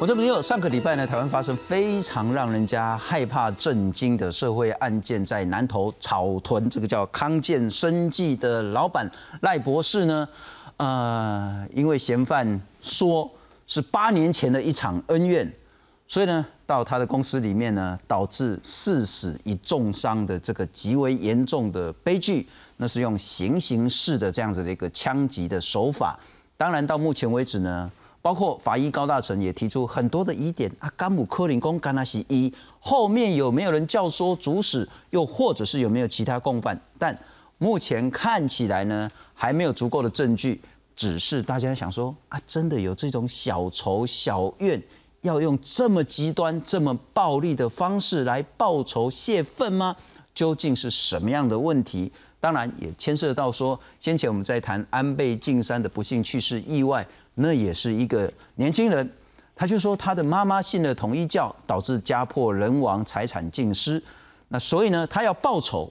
我这边有上个礼拜呢，台湾发生非常让人家害怕、震惊的社会案件，在南投草屯这个叫康健生技的老板赖博士呢，呃，因为嫌犯说是八年前的一场恩怨，所以呢，到他的公司里面呢，导致四死一重伤的这个极为严重的悲剧，那是用行刑式的这样子的一个枪击的手法。当然，到目前为止呢。包括法医高大成也提出很多的疑点啊，甘姆科林宫甘纳西一后面有没有人教唆主使，又或者是有没有其他共犯？但目前看起来呢，还没有足够的证据，只是大家想说啊，真的有这种小仇小怨，要用这么极端、这么暴力的方式来报仇泄愤吗？究竟是什么样的问题？当然也牵涉到说，先前我们在谈安倍晋三的不幸去世意外。那也是一个年轻人，他就说他的妈妈信了统一教，导致家破人亡、财产尽失。那所以呢，他要报仇，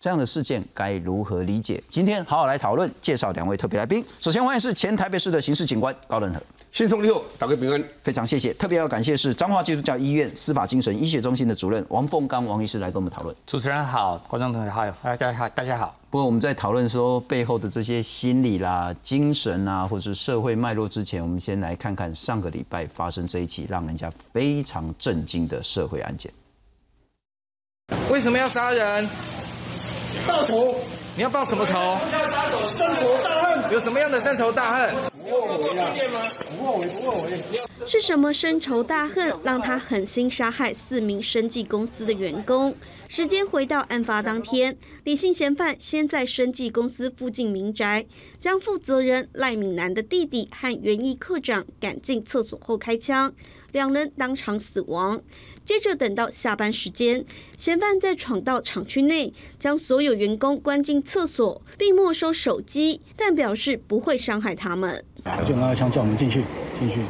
这样的事件该如何理解？今天好好来讨论，介绍两位特别来宾。首先欢迎是前台北市的刑事警官高仁和。先送你好，大家平安，非常谢谢。特别要感谢是彰化基督教医院司法精神医学中心的主任王凤刚王医师来跟我们讨论。主持人好，观众朋友好，大家好，大家好。不过我们在讨论说背后的这些心理啦、精神啊，或者是社会脉络之前，我们先来看看上个礼拜发生这一起让人家非常震惊的社会案件。为什么要杀人？报仇。你要报什么仇？深仇大恨。有什么样的深仇大恨？不后悔啊！不后悔，不后悔。是什么深仇大恨让他狠心杀害四名生技公司的员工？时间回到案发当天，李姓嫌犯先在生技公司附近民宅，将负责人赖敏南的弟弟和园艺科长赶进厕所后开枪，两人当场死亡。接着等到下班时间，嫌犯再闯到厂区内，将所有员工关进厕所，并没收手机，但表示不会伤害他们。就拿枪叫我们进去，进去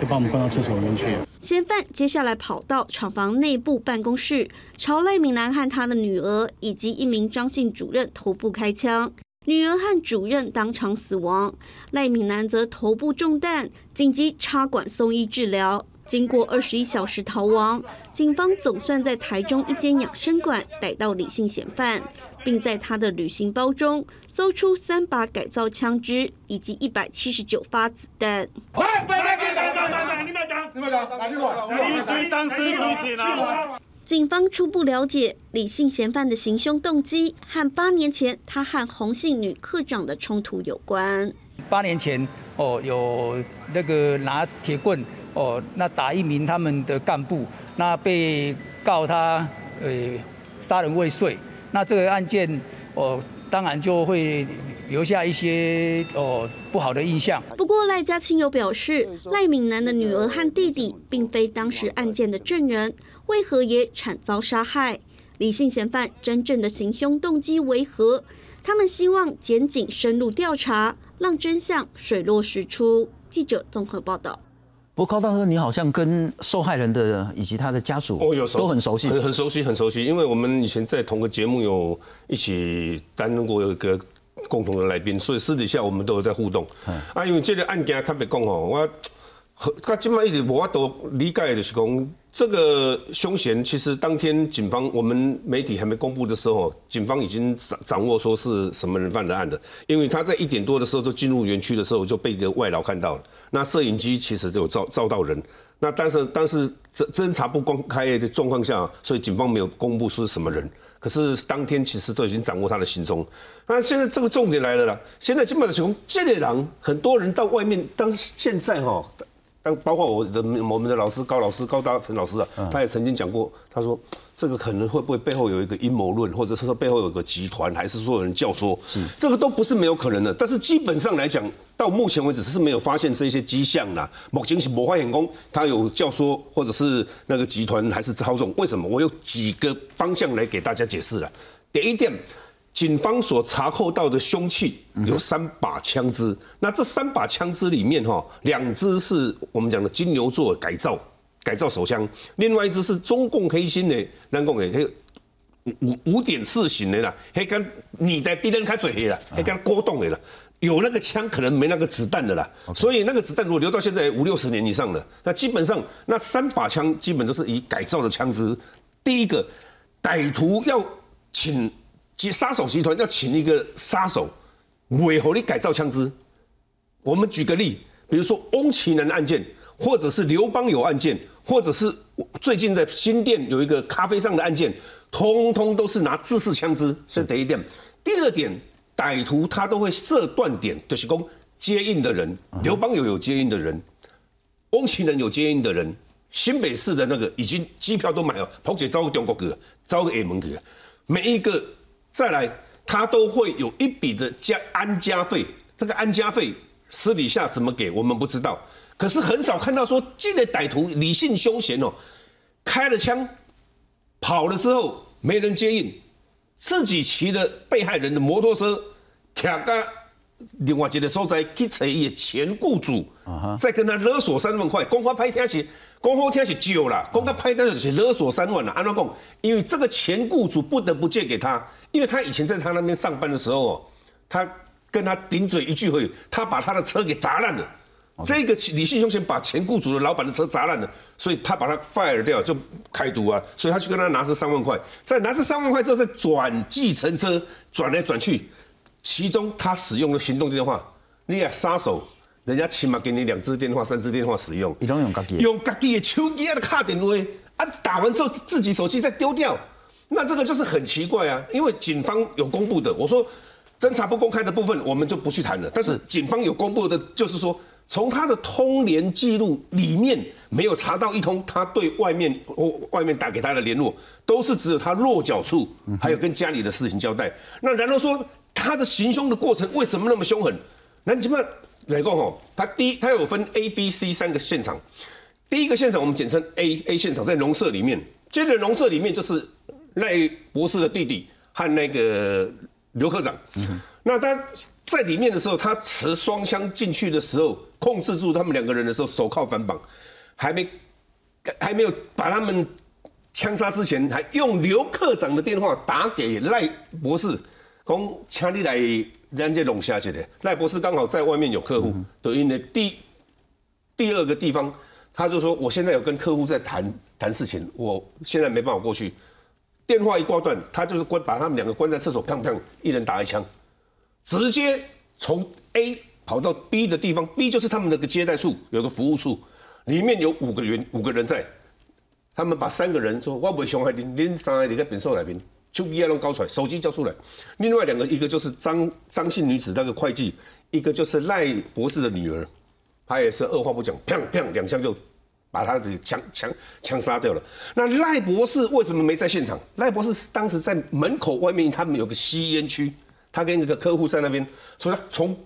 就把我们关到厕所里面去。嫌犯接下来跑到厂房内部办公室，朝赖敏南和他的女儿以及一名张姓主任头部开枪，女儿和主任当场死亡，赖敏南则头部中弹，紧急插管送医治疗。经过二十一小时逃亡，警方总算在台中一间养生馆逮到李姓嫌犯，并在他的旅行包中搜出三把改造枪支以及一百七十九发子弹。警方初步了解李姓嫌犯的行凶动机和八年前他和洪姓女科长的冲突有关。八年前哦，有那个拿铁棍。哦，那打一名他们的干部，那被告他呃杀人未遂，那这个案件哦，当然就会留下一些哦不好的印象。不过赖家亲友表示，赖敏南的女儿和弟弟并非当时案件的证人，为何也惨遭杀害？李姓嫌犯真正的行凶动机为何？他们希望检警深入调查，让真相水落石出。记者综合报道。不过高大哥，你好像跟受害人的以及他的家属哦，有都很熟悉，很很熟悉，很熟悉。因为我们以前在同个节目有一起担任过一个共同的来宾，所以私底下我们都有在互动。啊，因为这个案件特别讲哦，我。他今麦一直我都理解的是讲，这个凶嫌其实当天警方我们媒体还没公布的时候，警方已经掌掌握说是什么人犯的案的，因为他在一点多的时候就进入园区的时候就被一个外劳看到了，那摄影机其实就有照照到人，那但是但是侦侦查不公开的状况下，所以警方没有公布是什么人，可是当天其实都已经掌握他的行踪，那现在这个重点来了啦，现在基本上从这类人，很多人到外面，但是现在哈。但包括我的我们的老师高老师高大成老师啊，他也曾经讲过，他说这个可能会不会背后有一个阴谋论，或者是说背后有个集团，还是说有人教唆，这个都不是没有可能的。但是基本上来讲，到目前为止是没有发现这些迹象啦。目前是某化眼工，他有教唆或者是那个集团还是操纵？为什么？我有几个方向来给大家解释了。第一点。警方所查扣到的凶器有三把枪支，那这三把枪支里面哈，两支是我们讲的金牛座改造改造手枪，另外一支是中共黑心的南共的五五点四型的啦，黑跟你的比人开嘴黑啦，黑跟勾动的啦。有那个枪，可能没那个子弹的啦。所以那个子弹如果留到现在五六十年以上了，那基本上那三把枪基本都是以改造的枪支。第一个，歹徒要请集杀手集团要请一个杀手，为何你改造枪支？我们举个例，比如说翁奇南案件，或者是刘邦友案件，或者是最近在新店有一个咖啡上的案件，通通都是拿自式枪支，是第一点。第二点。歹徒他都会设断点，就是供接应的人，刘邦友有接应的人，翁奇南有接应的人，新北市的那个已经机票都买了，跑去招个中国哥，招个 A 门哥，每一个再来，他都会有一笔的加安家费，这个安家费私底下怎么给我们不知道，可是很少看到说进来歹徒理性凶险哦，开了枪跑了之后没人接应。自己骑着被害人的摩托车，卡个另外一个所在去找伊的前雇主，再跟他勒索三万块。光花拍听是，公好听是久了，公他拍单就是勒索三万了。安怎讲？因为这个前雇主不得不借给他，因为他以前在他那边上班的时候，他跟他顶嘴一句会，他把他的车给砸烂了。这个李信雄先把前雇主的老板的车砸烂了，所以他把他 fire 掉就开赌啊，所以他去跟他拿这三万块，再拿这三万块之后再转计程车转来转去，其中他使用的行动电话，你也杀手，人家起码给你两支电话、三支电话使用，你都用家己用家己的手机的卡电话啊，打完之后自己手机再丢掉，那这个就是很奇怪啊，因为警方有公布的，我说侦查不公开的部分我们就不去谈了，但是警方有公布的，就是说。从他的通联记录里面没有查到一通他对外面或外面打给他的联络，都是只有他落脚处，还有跟家里的事情交代。那然后说他的行凶的过程为什么那么凶狠？那你么来讲哦，他第一他有分 A、B、C 三个现场，第一个现场我们简称 A A 现场，在农舍里面，接着农舍里面就是赖博士的弟弟和那个刘科长。那他在里面的时候，他持双枪进去的时候。控制住他们两个人的时候，手铐反绑，还没还没有把他们枪杀之前，还用刘科长的电话打给赖博士，讲请你来人家龙虾去的。赖博士刚好在外面有客户，等于呢第第二个地方，他就说我现在有跟客户在谈谈事情，我现在没办法过去。电话一挂断，他就是关把他们两个关在厕所，砰砰，一人打一枪，直接从 A。跑到 B 的地方，B 就是他们那个接待处，有个服务处，里面有五个人，五个人在。他们把三个人说：“我不会伤害你，您伤害你个本受来宾，就一弄搞出来，手机交出来。另外两个，一个就是张张姓女子那个会计，一个就是赖博士的女儿，她也是二话不讲，砰砰两枪就把他的枪枪枪杀掉了。那赖博士为什么没在现场？赖博士当时在门口外面，他们有个吸烟区，他跟一个客户在那边，所以他从。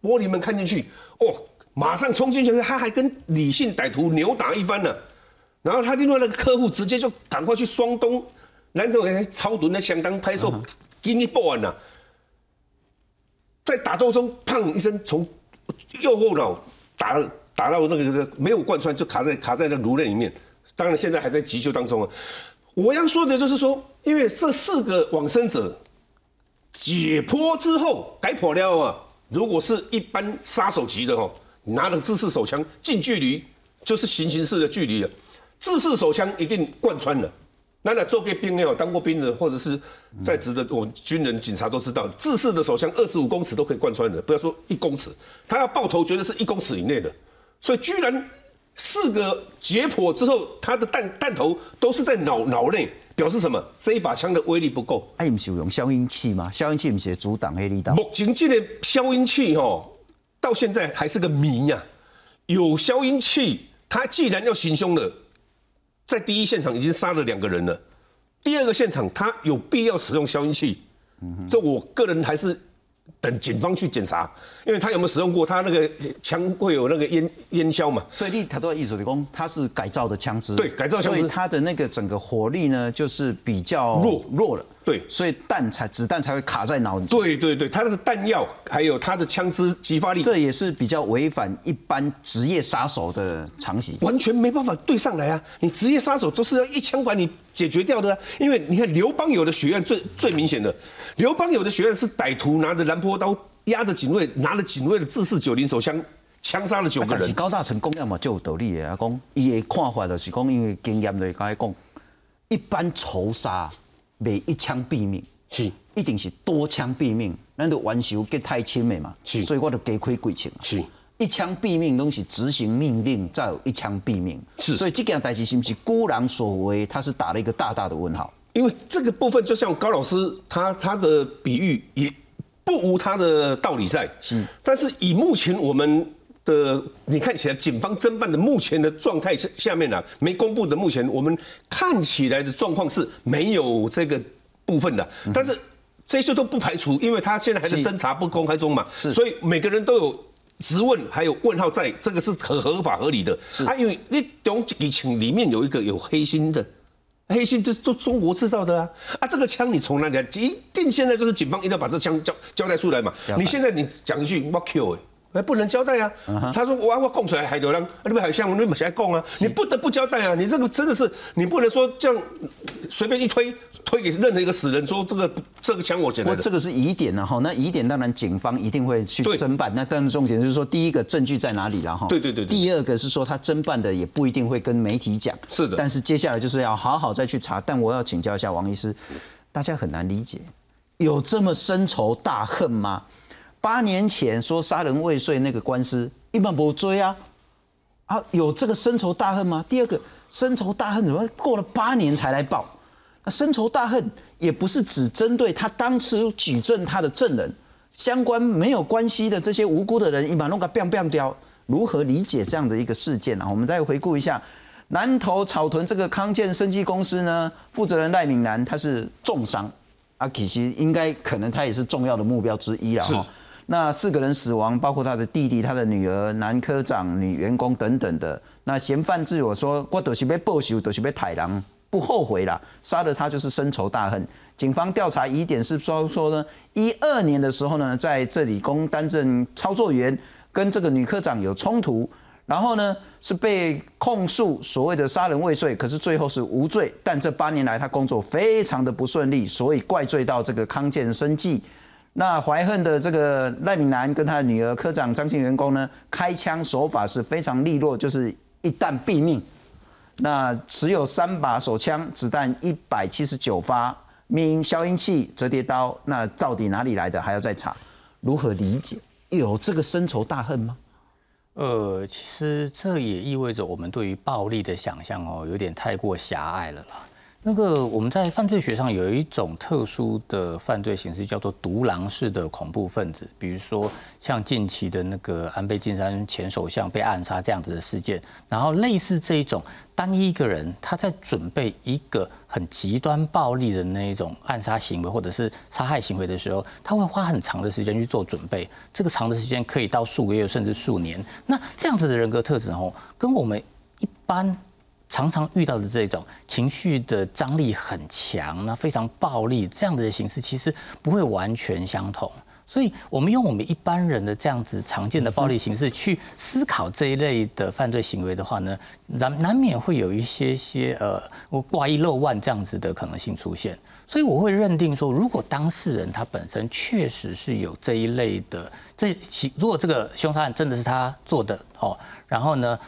玻璃门看进去，哦，马上冲进去，他还跟李姓歹徒扭打一番呢。然后他另外那个客户直接就赶快去双东，然后超短的相当拍摄，给你报案了。在打斗中，砰一声从右后脑打打到那个没有贯穿，就卡在卡在那颅内里面。当然现在还在急救当中啊。我要说的就是说，因为这四个往生者解剖之后改破了啊。如果是一般杀手级的哦，拿着自式手枪近距离就是行刑式的距离了，自式手枪一定贯穿了。那那做过兵没有当过兵的，或者是在职的我军人、警察都知道，自式的手枪二十五公尺都可以贯穿的，不要说一公尺，他要爆头绝对是一公尺以内的。所以居然四个解剖之后，他的弹弹头都是在脑脑内。表示什么？这一把枪的威力不够。哎，不是有用消音器吗？消音器不是阻挡黑力道。目前这个消音器哦，到现在还是个谜呀。有消音器，他既然要行凶了，在第一现场已经杀了两个人了，第二个现场他有必要使用消音器？这我个人还是。等警方去检查，因为他有没有使用过，他那个枪会有那个烟烟硝嘛？所以你他都意思的工，它是改造的枪支，对，改造枪支，所以它的那个整个火力呢，就是比较弱弱了。对，所以弹才子弹才会卡在脑里。对对对，它的弹药还有它的枪支激发力，这也是比较违反一般职业杀手的常识，完全没办法对上来啊！你职业杀手都是要一枪把你解决掉的啊。因为你看刘邦友的血案最最明显的，刘邦友的血案是歹徒拿着蓝坡刀压着警卫，拿着警卫的自四九零手枪枪杀了九个人但是。高大成讲了嘛，就有道理的啊，讲伊的看法就是讲，因为经验就是甲伊讲，一般仇杀袂一枪毙命，是一定是多枪毙命，咱都冤仇结太深的嘛，是所以我就加开几枪啊。是一枪毙命拢是执行命令，再有一枪毙命，是所以这件代志是不是孤狼所为？他是打了一个大大的问号。因为这个部分就像高老师他他的比喻也不无他的道理在，是。但是以目前我们的你看起来警方侦办的目前的状态下下面呢、啊，没公布的目前我们看起来的状况是没有这个部分的，但是这些都不排除，因为他现在还是是侦查不公开中嘛，是。所以每个人都有。质问还有问号在，这个是合合法合理的。是。啊，因为你中几情里面有一个有黑心的，黑心这是都中国制造的啊！啊，这个枪你从哪里来？一定现在就是警方一定要把这枪交交代出来嘛你现在你讲一句我 Q 哎。哎，不能交代啊！他说我我供出来还流浪，啊，你们还像你们现在供啊，你不得不交代啊！你这个真的是你不能说这样随便一推推给任何一个死人说这个这个枪我捡来的不这。个是疑点呢，哈，那疑点当然警方一定会去侦办。那但是重点就是说，第一个证据在哪里了哈？对对对对第二个是说他侦办的也不一定会跟媒体讲。是的但是接下来就是要好好再去查。但我要请教一下王医师，大家很难理解，有这么深仇大恨吗？八年前说杀人未遂那个官司，一般不追啊。啊，有这个深仇大恨吗？第二个，深仇大恨怎么过了八年才来报？那深仇大恨也不是只针对他当时举证他的证人，相关没有关系的这些无辜的人，一把弄个 biang biang 掉，如何理解这样的一个事件啊？我们再回顾一下南投草屯这个康健生技公司呢，负责人赖敏南他是重伤，啊，其实应该可能他也是重要的目标之一啊是。那四个人死亡，包括他的弟弟、他的女儿、男科长、女员工等等的。那嫌犯自我说：“我都是被报仇，都是被太郎，不后悔啦，杀了他就是深仇大恨。”警方调查疑点是说说呢，一二年的时候呢，在这里供担任操作员，跟这个女科长有冲突，然后呢是被控诉所谓的杀人未遂，可是最后是无罪。但这八年来他工作非常的不顺利，所以怪罪到这个康健生计。那怀恨的这个赖敏南跟他女儿科长张姓员工呢，开枪手法是非常利落，就是一弹毙命。那持有三把手枪，子弹一百七十九发，命因消音器、折叠刀，那到底哪里来的还要再查。如何理解？有这个深仇大恨吗？呃，其实这也意味着我们对于暴力的想象哦，有点太过狭隘了啦。那个我们在犯罪学上有一种特殊的犯罪形式，叫做独狼式的恐怖分子。比如说像近期的那个安倍晋三前首相被暗杀这样子的事件，然后类似这一种单一一个人他在准备一个很极端暴力的那一种暗杀行为或者是杀害行为的时候，他会花很长的时间去做准备，这个长的时间可以到数个月甚至数年。那这样子的人格特质哦，跟我们一般。常常遇到的这种情绪的张力很强，那非常暴力这样的形式，其实不会完全相同。所以，我们用我们一般人的这样子常见的暴力形式去思考这一类的犯罪行为的话呢，难难免会有一些些呃，我挂一漏万这样子的可能性出现。所以，我会认定说，如果当事人他本身确实是有这一类的，这其如果这个凶杀案真的是他做的哦，然后呢？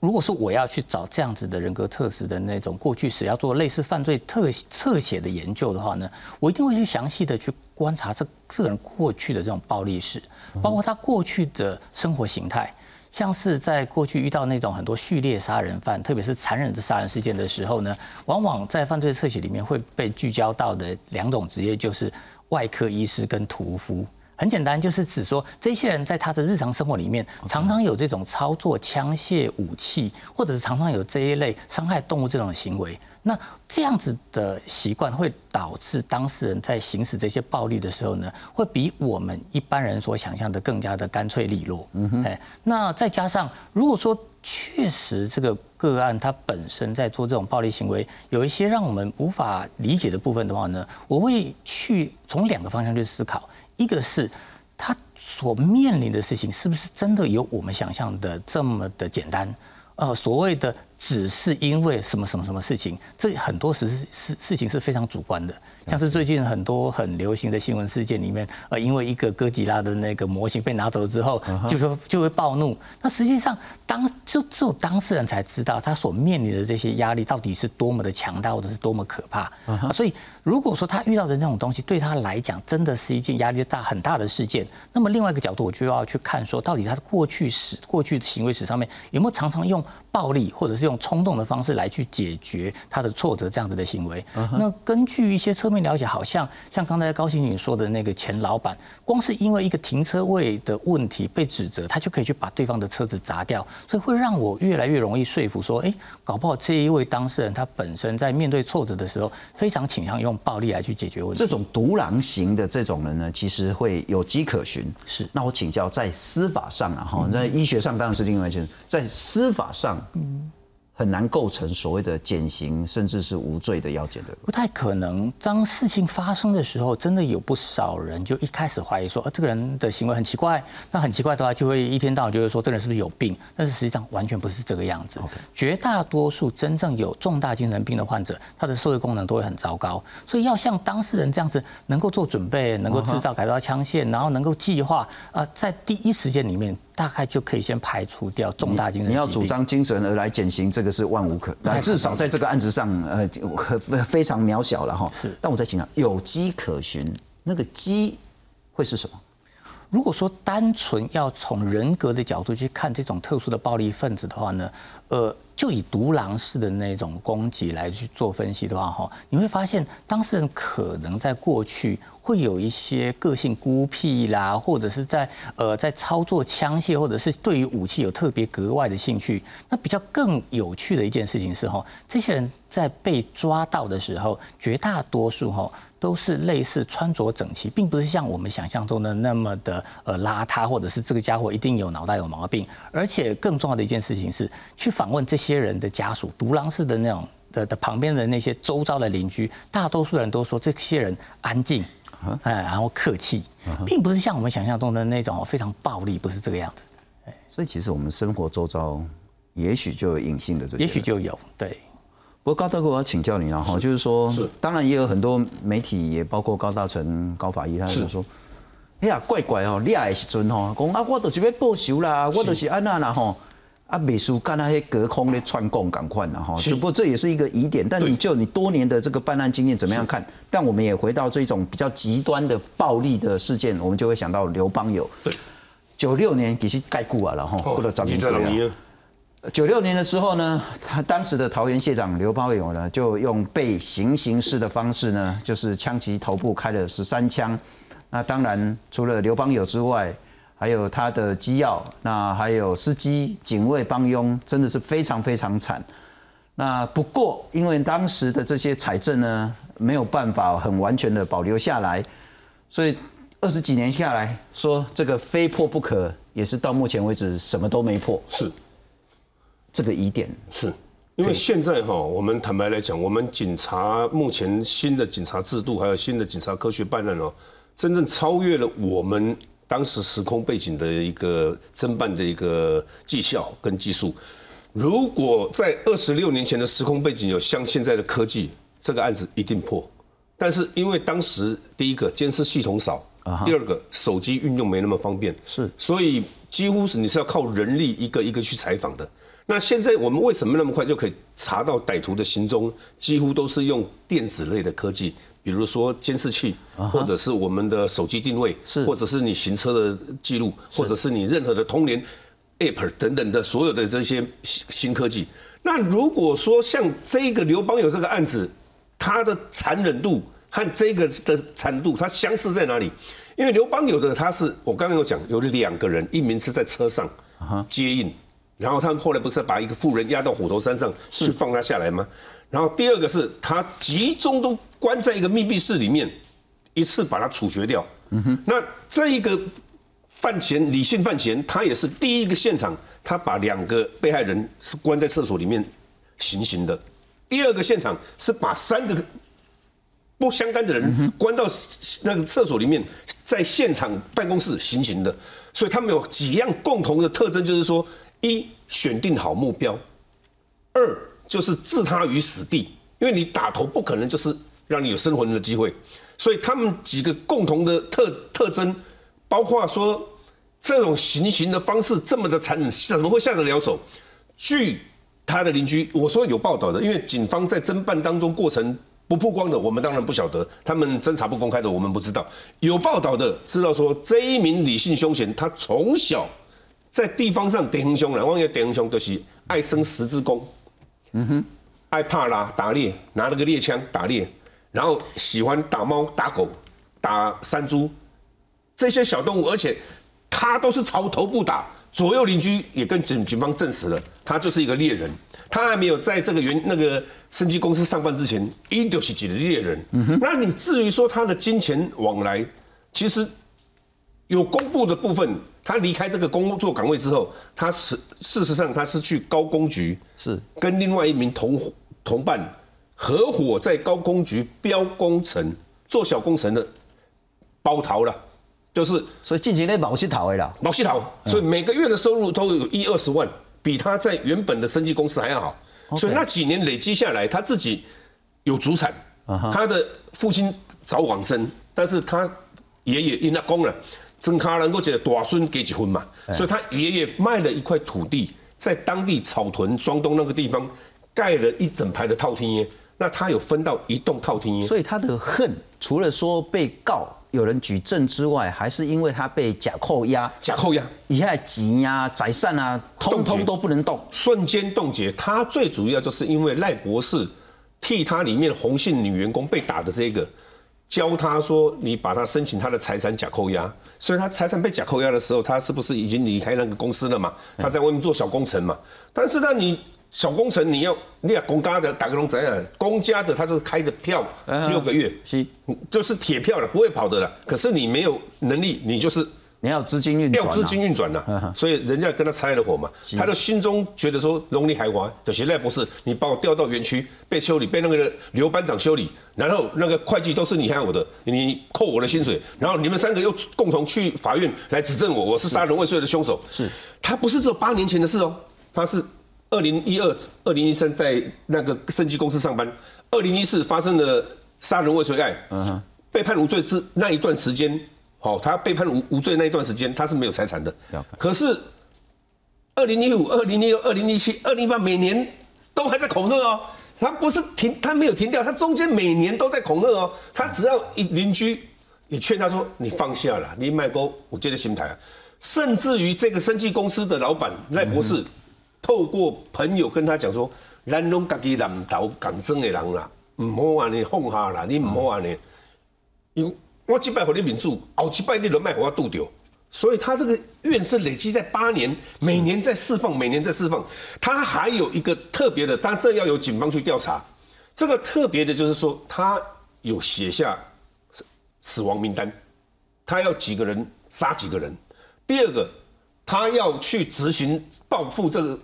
如果说我要去找这样子的人格特质的那种过去史，要做类似犯罪特侧写的研究的话呢，我一定会去详细的去观察这这个人过去的这种暴力史，包括他过去的生活形态，像是在过去遇到那种很多序列杀人犯，特别是残忍的杀人事件的时候呢，往往在犯罪侧写里面会被聚焦到的两种职业就是外科医师跟屠夫。很简单，就是指说这些人在他的日常生活里面，常常有这种操作枪械武器，或者是常常有这一类伤害动物这种行为。那这样子的习惯会导致当事人在行使这些暴力的时候呢，会比我们一般人所想象的更加的干脆利落。嗯哼，哎，那再加上如果说确实这个个案它本身在做这种暴力行为，有一些让我们无法理解的部分的话呢，我会去从两个方向去思考。一个是他所面临的事情是不是真的有我们想象的这么的简单？呃，所谓的只是因为什么什么什么事情，这很多事事事情是非常主观的。像是最近很多很流行的新闻事件里面，呃，因为一个哥吉拉的那个模型被拿走之后，就说就会暴怒。那实际上当就只有当事人才知道他所面临的这些压力到底是多么的强大，或者是多么可怕。所以如果说他遇到的那种东西对他来讲真的是一件压力大很大的事件，那么另外一个角度我就要去看说，到底他的过去史、过去的行为史上面有没有常常用暴力或者是用冲动的方式来去解决他的挫折这样子的行为。那根据一些侧面了解，好像像刚才高兴女说的那个前老板，光是因为一个停车位的问题被指责，他就可以去把对方的车子砸掉，所以会让我越来越容易说服说，哎，搞不好这一位当事人他本身在面对挫折的时候，非常倾向用暴力来去解决问题。这种独狼型的这种人呢，其实会有迹可循。是，那我请教，在司法上啊，哈，在医学上当然是另外一件，在司法上，嗯。很难构成所谓的减刑，甚至是无罪的要件的，不太可能。当事情发生的时候，真的有不少人就一开始怀疑说，呃，这个人的行为很奇怪。那很奇怪的话，就会一天到晚就会说，这个人是不是有病？但是实际上完全不是这个样子。绝大多数真正有重大精神病的患者，他的社会功能都会很糟糕。所以要像当事人这样子，能够做准备，能够制造改造枪械，然后能够计划，呃，在第一时间里面。大概就可以先排除掉重大精神。你要主张精神而来减刑，这个是万无可。但至少在这个案子上，呃，非常渺小了哈。是。但我在请教，有机可循，那个机会是什么？如果说单纯要从人格的角度去看这种特殊的暴力分子的话呢，呃。就以独狼式的那种攻击来去做分析的话，哈，你会发现当事人可能在过去会有一些个性孤僻啦，或者是在呃在操作枪械或者是对于武器有特别格外的兴趣。那比较更有趣的一件事情是，哈，这些人在被抓到的时候，绝大多数哈都是类似穿着整齐，并不是像我们想象中的那么的呃邋遢，或者是这个家伙一定有脑袋有毛病。而且更重要的一件事情是，去访问这些。人的家属，独狼式的那种的的旁边的那些周遭的邻居，大多数人都说这些人安静，哎，然后客气，并不是像我们想象中的那种非常暴力，不是这个样子。所以其实我们生活周遭，也许就有隐性的这些，也许就有对。不过高大哥，我要请教你了哈，就是说，当然也有很多媒体，也包括高大成、高法医，他就说，哎呀，怪怪哦，你也是尊吼，讲啊，我都是要报仇啦，我都是安那啦吼。啊，美术干那些隔空的串供赶快了哈，只不过这也是一个疑点。但你就你多年的这个办案经验怎么样看？但我们也回到这种比较极端的暴力的事件，我们就会想到刘邦友。对，九六年其实盖过啊了哈，过了张明贵九六年的时候呢，他当时的桃园县长刘邦友呢，就用被行刑式的方式呢，就是枪击头部开了十三枪。那当然除了刘邦友之外。还有他的机要，那还有司机、警卫帮佣，真的是非常非常惨。那不过，因为当时的这些财政呢，没有办法很完全的保留下来，所以二十几年下来说这个非破不可，也是到目前为止什么都没破。是这个疑点，是因为现在哈，我们坦白来讲，我们警察目前新的警察制度，还有新的警察科学办案哦，真正超越了我们。当时时空背景的一个侦办的一个绩效跟技术，如果在二十六年前的时空背景有像现在的科技，这个案子一定破。但是因为当时第一个监视系统少，第二个手机运用没那么方便，是，所以几乎是你是要靠人力一个一个去采访的。那现在我们为什么那么快就可以查到歹徒的行踪？几乎都是用电子类的科技。比如说监视器，或者是我们的手机定位，是，或者是你行车的记录，或者是你任何的通联 App 等等的所有的这些新新科技。那如果说像这个刘邦友这个案子，他的残忍度和这个的残度，它相似在哪里？因为刘邦友的他是我刚刚有讲，有两个人，一名是在车上接应，然后他们后来不是把一个富人压到虎头山上去放他下来吗？然后第二个是他集中都关在一个密闭室里面，一次把他处决掉。嗯哼，那这一个犯前李姓犯前，他也是第一个现场，他把两个被害人是关在厕所里面行刑的。第二个现场是把三个不相干的人关到那个厕所里面，在现场办公室行刑的。所以他们有几样共同的特征，就是说：一选定好目标。二就是置他于死地，因为你打头不可能就是让你有生存的机会，所以他们几个共同的特特征，包括说这种行刑的方式这么的残忍，怎么会下得了手？据他的邻居我说有报道的，因为警方在侦办当中过程不曝光的，我们当然不晓得，他们侦查不公开的，我们不知道。有报道的知道说这一名李姓凶嫌，他从小在地方上点横凶了，我讲点横凶就是爱生十字弓。嗯哼，爱怕啦，打猎，拿了个猎枪打猎，然后喜欢打猫、打狗、打山猪这些小动物，而且他都是朝头部打。左右邻居也跟警警方证实了，他就是一个猎人。他还没有在这个原那个生技公司上班之前，一就是几个猎人。嗯哼，那你至于说他的金钱往来，其实有公布的部分。他离开这个工作岗位之后，他是事实上他是去高工局，是。跟另外一名同同伴合伙在高工局标工程做小工程的包逃了，就是所以近期内毛细逃的啦，毛细逃，所以每个月的收入都有一二十万，比他在原本的生计公司还要好，所以那几年累积下来，他自己有主产，他的父亲早往生，但是他爷爷因他工了。曾卡能够接大孙给结婚嘛，所以他爷爷卖了一块土地，在当地草屯双东那个地方盖了一整排的套厅。耶，那他有分到一栋套厅。耶。所以他的恨除了说被告有人举证之外，还是因为他被假扣押，假扣押，以下急呀、财产啊，通通都不能动，瞬间冻结。他最主要就是因为赖博士替他里面红姓女员工被打的这个。教他说：“你把他申请他的财产假扣押，所以他财产被假扣押的时候，他是不是已经离开那个公司了嘛？他在外面做小工程嘛？但是呢，你小工程你要你要公家的打个龙怎样？公家的他是开的票六个月，是就是铁票了，不会跑的了。可是你没有能力，你就是。”你要资金运转，要资金运转呐，所以人家跟他拆了伙嘛，他的心中觉得说龙利海华，的现在不是你把我调到园区被修理，被那个刘班长修理，然后那个会计都是你害我的，你扣我的薪水，然后你们三个又共同去法院来指证我，我是杀人未遂的凶手。是，他不是只有八年前的事哦，他是二零一二、二零一三在那个生技公司上班，二零一四发生的杀人未遂案，被判无罪是那一段时间。好，他被判无无罪那一段时间，他是没有财产的。可是，二零一五、二零一六、二零一七、二零一八，每年都还在恐吓哦。他不是停，他没有停掉，他中间每年都在恐吓哦。他只要一邻居，你劝他说：“你放下了，你卖锅，我接着新台。”甚至于这个生技公司的老板赖博士，透过朋友跟他讲说：“咱拢家己南投港争的人啦，唔好安尼放下啦，你唔好安尼。”因我几百和你民主，我几百你人脉和我渡掉，所以他这个怨是累积在八年，每年在释放，每年在释放。他还有一个特别的，但这要由警方去调查。这个特别的就是说，他有写下死亡名单，他要几个人杀几个人。第二个，他要去执行报复这个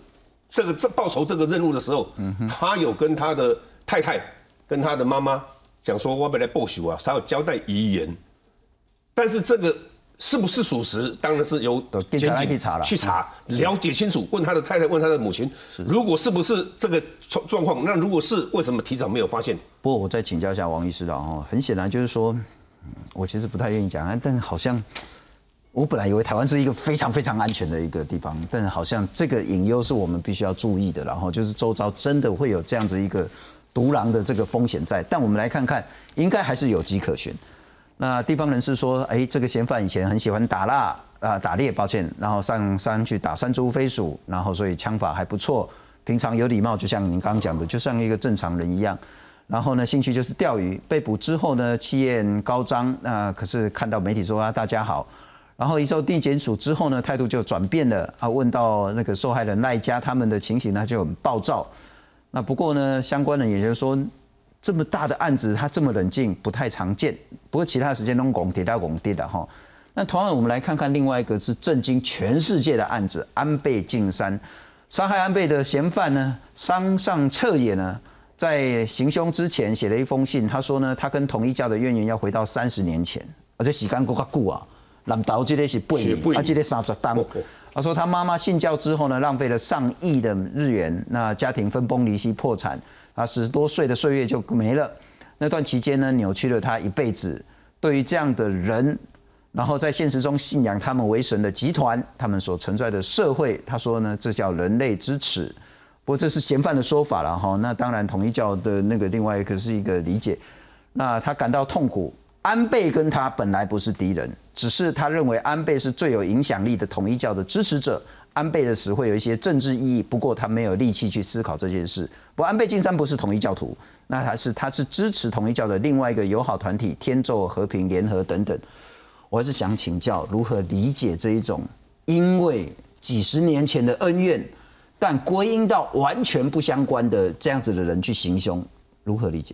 这个这报仇这个任务的时候，他有跟他的太太跟他的妈妈。讲说我本来报仇啊，他要交代遗言，但是这个是不是属实，当然是由检警去查了，去查了解清楚。问他的太太，问他的母亲，如果是不是这个状状况，那如果是为什么提早没有发现？不过我再请教一下王医师了哦，很显然就是说，我其实不太愿意讲，但好像我本来以为台湾是一个非常非常安全的一个地方，但好像这个隐忧是我们必须要注意的，然后就是周遭真的会有这样子一个。独狼的这个风险在，但我们来看看，应该还是有迹可循。那地方人士说，哎，这个嫌犯以前很喜欢打蜡啊，打猎，抱歉，然后上山去打山猪、飞鼠，然后所以枪法还不错，平常有礼貌，就像您刚刚讲的，就像一个正常人一样。然后呢，兴趣就是钓鱼。被捕之后呢，气焰高涨，那可是看到媒体说啊，大家好。然后一受地检署之后呢，态度就转变了啊，问到那个受害人赖家他们的情形呢，就很暴躁。那不过呢，相关人也就是说，这么大的案子他这么冷静不太常见。不过其他时间都拱跌到拱跌的哈。那同样我们来看看另外一个是震惊全世界的案子——安倍晋三杀害安倍的嫌犯呢，山上彻也呢，在行凶之前写了一封信，他说呢，他跟同一家的渊源要回到三十年前，而且时间更加久啊。南岛这个是八年，啊，这个三十单。他说他妈妈信教之后呢，浪费了上亿的日元，那家庭分崩离析破产，他十多岁的岁月就没了。那段期间呢，扭曲了他一辈子。对于这样的人，然后在现实中信仰他们为神的集团，他们所存在的社会，他说呢，这叫人类之耻。不过这是嫌犯的说法了哈。那当然，统一教的那个另外一个是一个理解。那他感到痛苦。安倍跟他本来不是敌人，只是他认为安倍是最有影响力的统一教的支持者。安倍的死会有一些政治意义，不过他没有力气去思考这件事。不过安倍晋三不是统一教徒，那他是他是支持统一教的另外一个友好团体天宙和平联合等等。我还是想请教如何理解这一种因为几十年前的恩怨，但归因到完全不相关的这样子的人去行凶，如何理解？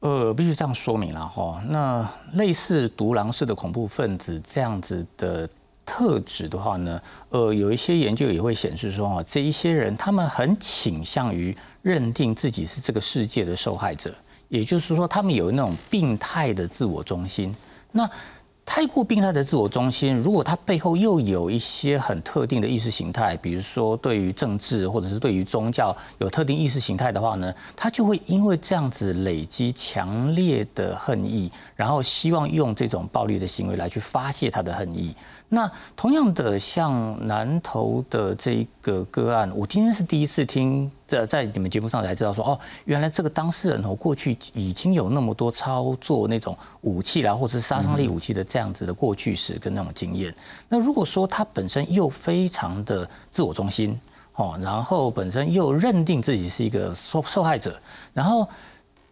呃，必须这样说明了哈。那类似独狼式的恐怖分子这样子的特质的话呢，呃，有一些研究也会显示说啊，这一些人他们很倾向于认定自己是这个世界的受害者，也就是说，他们有那种病态的自我中心。那太过病态的自我中心，如果他背后又有一些很特定的意识形态，比如说对于政治或者是对于宗教有特定意识形态的话呢，他就会因为这样子累积强烈的恨意，然后希望用这种暴力的行为来去发泄他的恨意。那同样的，像南投的这一个个案，我今天是第一次听，在在你们节目上才知道说，哦，原来这个当事人哦，过去已经有那么多操作那种武器啦，或者是杀伤力武器的这样子的过去史跟那种经验。那如果说他本身又非常的自我中心，哦，然后本身又认定自己是一个受受害者，然后。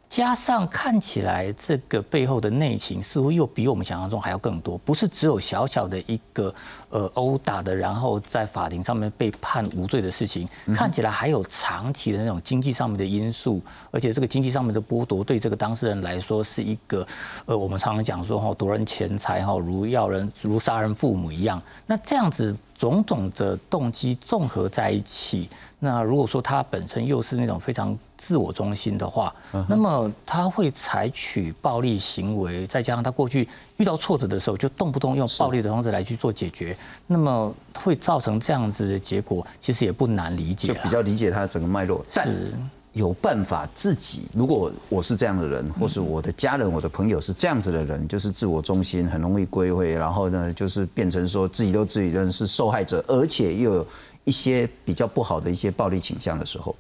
加上看起来这个背后的内情似乎又比我们想象中还要更多，不是只有小小的一个呃殴打的，然后在法庭上面被判无罪的事情，看起来还有长期的那种经济上面的因素，而且这个经济上面的剥夺对这个当事人来说是一个呃我们常常讲说哈夺人钱财哈如要人如杀人父母一样，那这样子。种种的动机综合在一起，那如果说他本身又是那种非常自我中心的话，那么他会采取暴力行为，再加上他过去遇到挫折的时候，就动不动用暴力的方式来去做解决，那么会造成这样子的结果，其实也不难理解，就比较理解他的整个脉络。是。有办法自己，如果我是这样的人，或是我的家人、我的朋友是这样子的人，就是自我中心，很容易归位，然后呢，就是变成说自己都自己认是受害者，而且又有一些比较不好的一些暴力倾向的时候，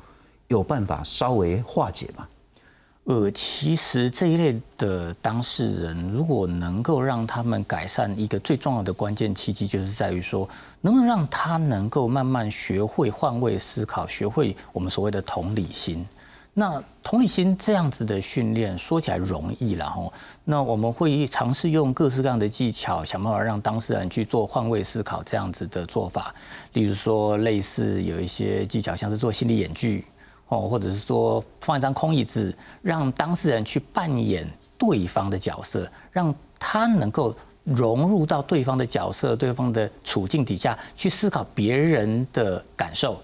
有办法稍微化解吗？呃，其实这一类的当事人，如果能够让他们改善，一个最重要的关键契机，就是在于说，能不能让他能够慢慢学会换位思考，学会我们所谓的同理心。那同理心这样子的训练，说起来容易了哈。那我们会尝试用各式各样的技巧，想办法让当事人去做换位思考这样子的做法。例如说，类似有一些技巧，像是做心理演剧。哦，或者是说放一张空椅子，让当事人去扮演对方的角色，让他能够融入到对方的角色、对方的处境底下去思考别人的感受。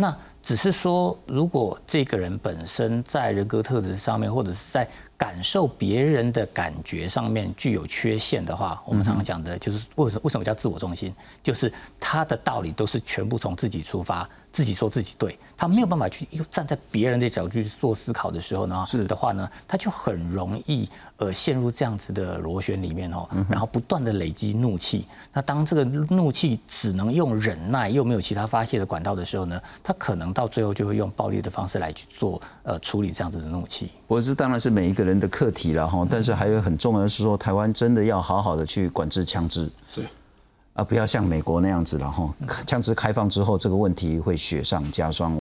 那只是说，如果这个人本身在人格特质上面，或者是在感受别人的感觉上面具有缺陷的话，我们常常讲的就是为什么为什么叫自我中心，就是他的道理都是全部从自己出发。自己说自己对，他没有办法去又站在别人的角度去做思考的时候呢，是的话呢，他就很容易呃陷入这样子的螺旋里面哦，然后不断的累积怒气。那当这个怒气只能用忍耐，又没有其他发泄的管道的时候呢，他可能到最后就会用暴力的方式来去做呃处理这样子的怒气。我是当然是每一个人的课题了哈，但是还有很重要的是说，台湾真的要好好的去管制枪支。是。啊，不要像美国那样子了哈，枪支开放之后，这个问题会雪上加霜。